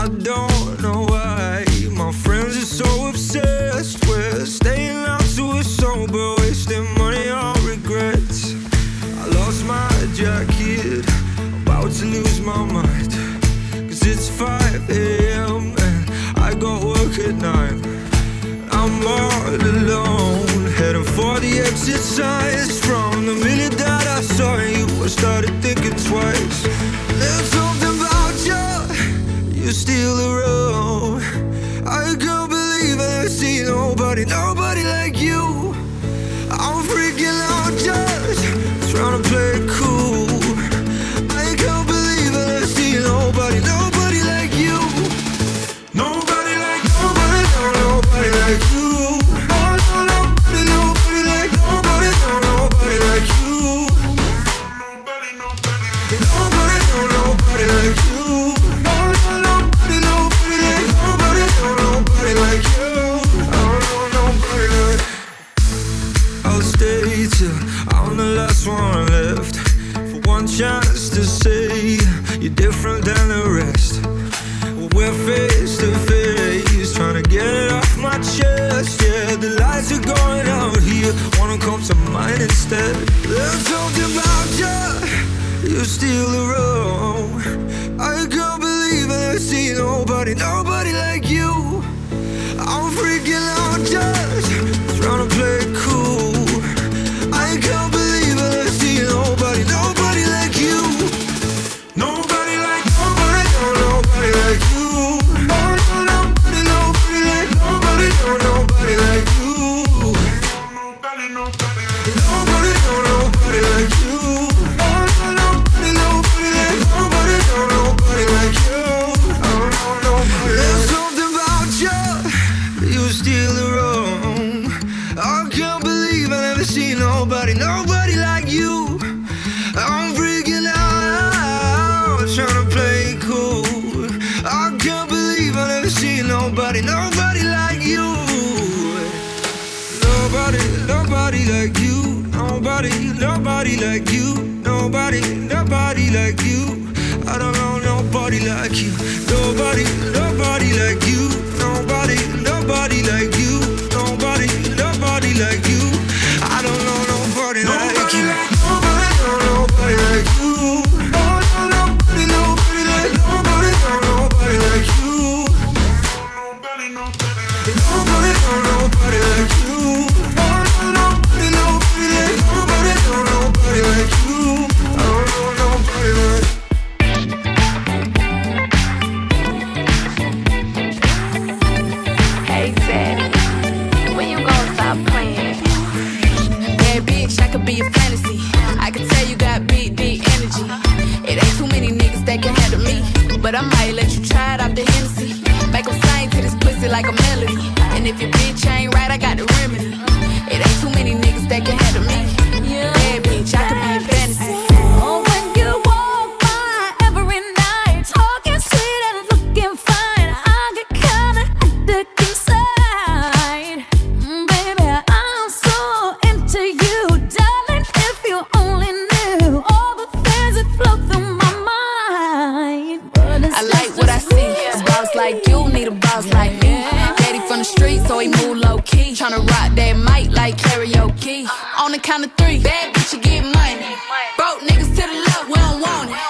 I don't still gotta rock that mic like karaoke. On the count of three, bad bitch, you get money. Broke niggas to the left, we don't want it.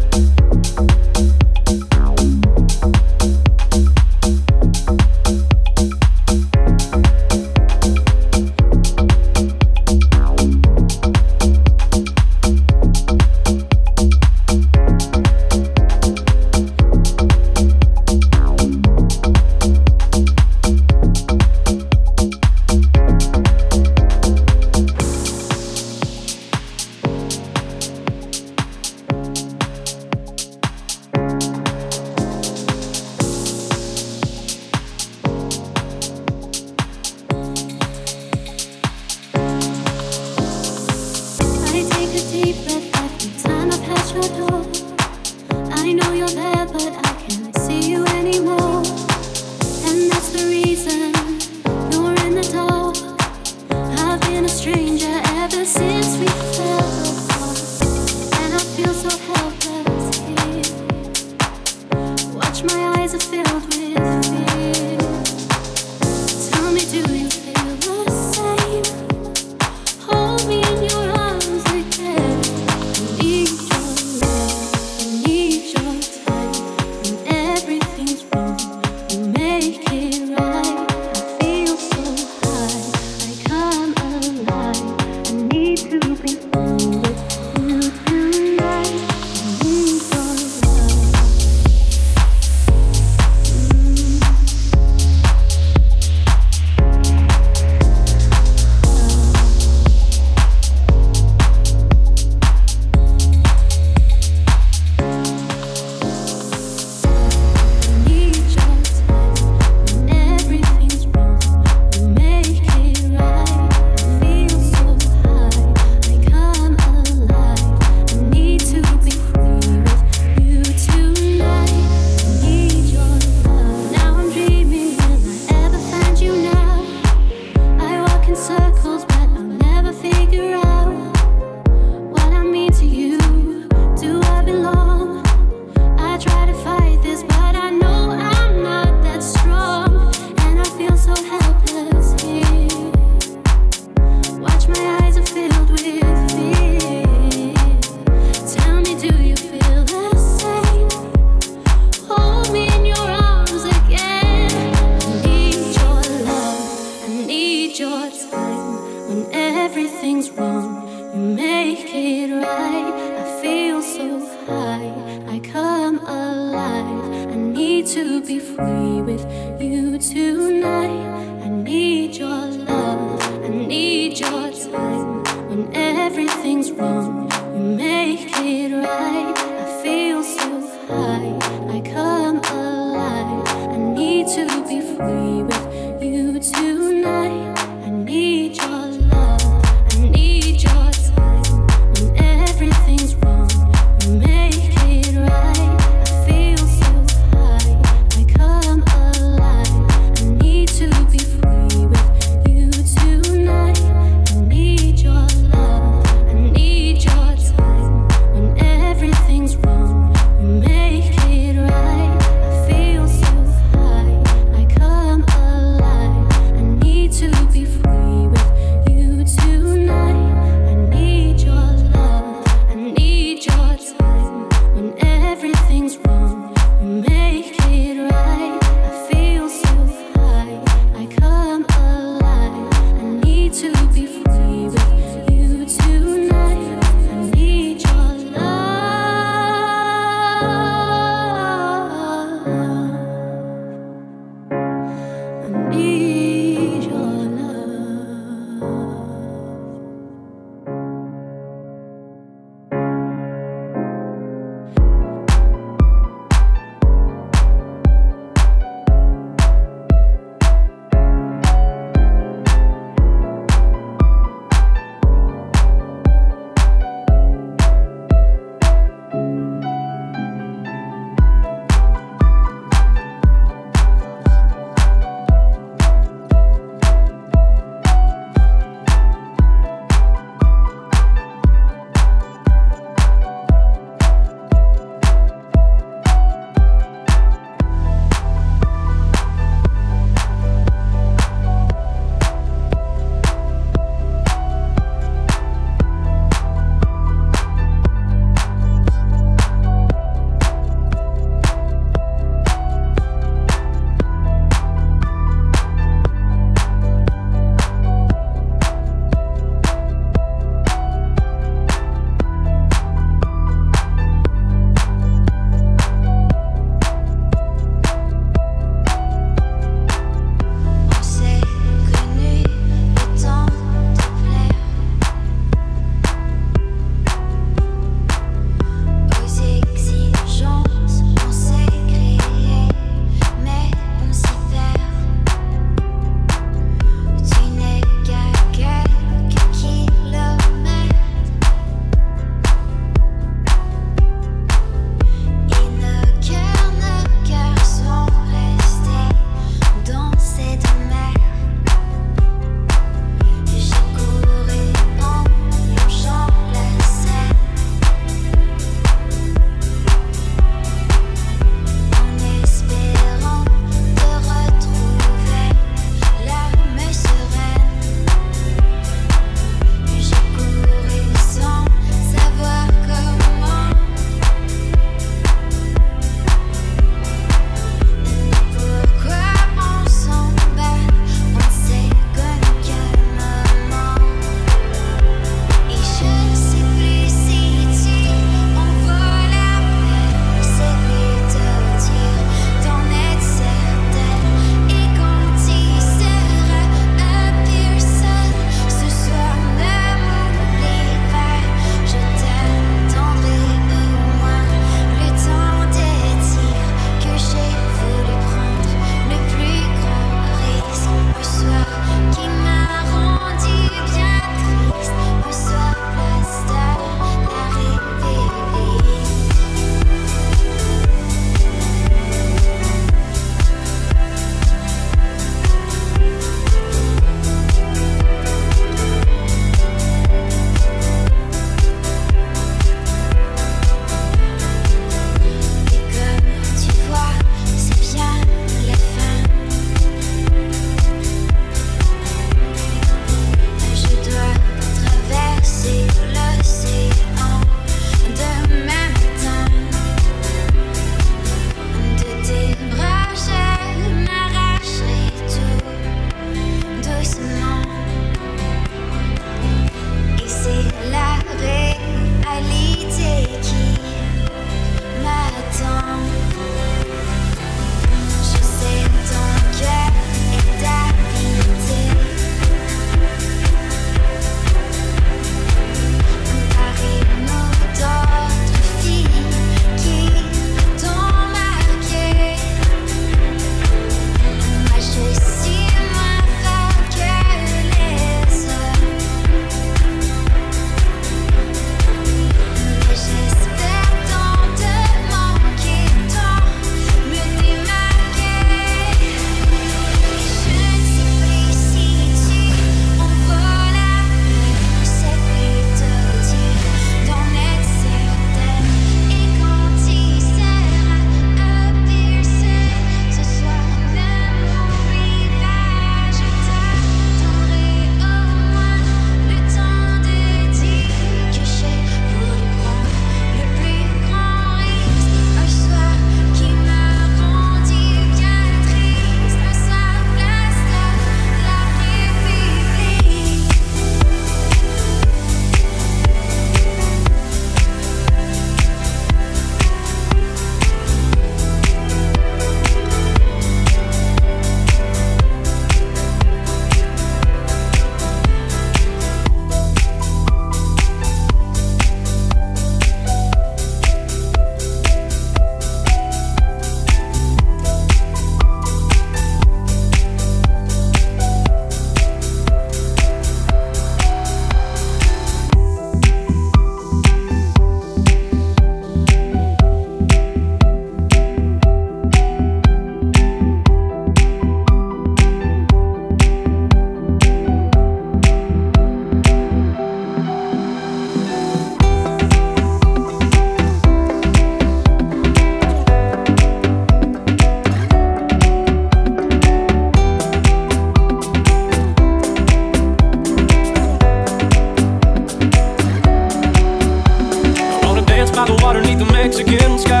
the Mexicans sky.